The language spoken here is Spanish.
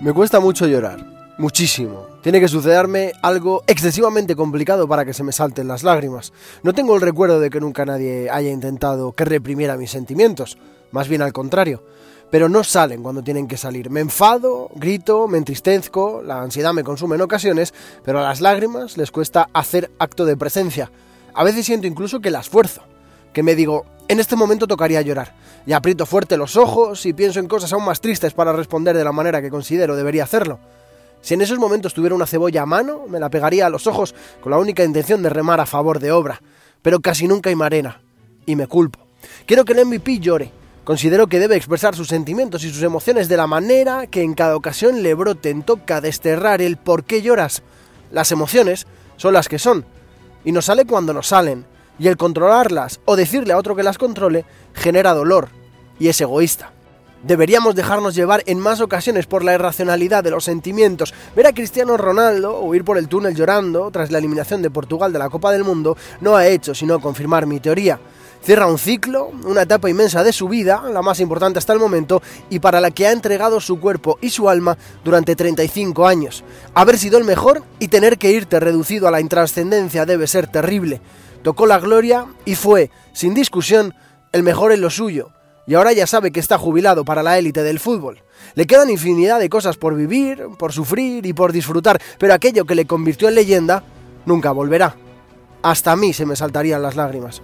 Me cuesta mucho llorar, muchísimo. Tiene que sucederme algo excesivamente complicado para que se me salten las lágrimas. No tengo el recuerdo de que nunca nadie haya intentado que reprimiera mis sentimientos, más bien al contrario. Pero no salen cuando tienen que salir. Me enfado, grito, me entristezco, la ansiedad me consume en ocasiones, pero a las lágrimas les cuesta hacer acto de presencia. A veces siento incluso que las fuerzo, que me digo, en este momento tocaría llorar. Y aprieto fuerte los ojos y pienso en cosas aún más tristes para responder de la manera que considero debería hacerlo. Si en esos momentos tuviera una cebolla a mano, me la pegaría a los ojos con la única intención de remar a favor de obra. Pero casi nunca hay marena. Y me culpo. Quiero que el MVP llore. Considero que debe expresar sus sentimientos y sus emociones de la manera que en cada ocasión le broten. Toca desterrar el por qué lloras. Las emociones son las que son. Y nos sale cuando nos salen y el controlarlas o decirle a otro que las controle genera dolor y es egoísta. Deberíamos dejarnos llevar en más ocasiones por la irracionalidad de los sentimientos. Ver a Cristiano Ronaldo huir por el túnel llorando tras la eliminación de Portugal de la Copa del Mundo no ha hecho sino confirmar mi teoría. Cierra un ciclo, una etapa inmensa de su vida, la más importante hasta el momento, y para la que ha entregado su cuerpo y su alma durante 35 años. Haber sido el mejor y tener que irte reducido a la intrascendencia debe ser terrible tocó la gloria y fue, sin discusión, el mejor en lo suyo, y ahora ya sabe que está jubilado para la élite del fútbol. Le quedan infinidad de cosas por vivir, por sufrir y por disfrutar, pero aquello que le convirtió en leyenda nunca volverá. Hasta a mí se me saltarían las lágrimas.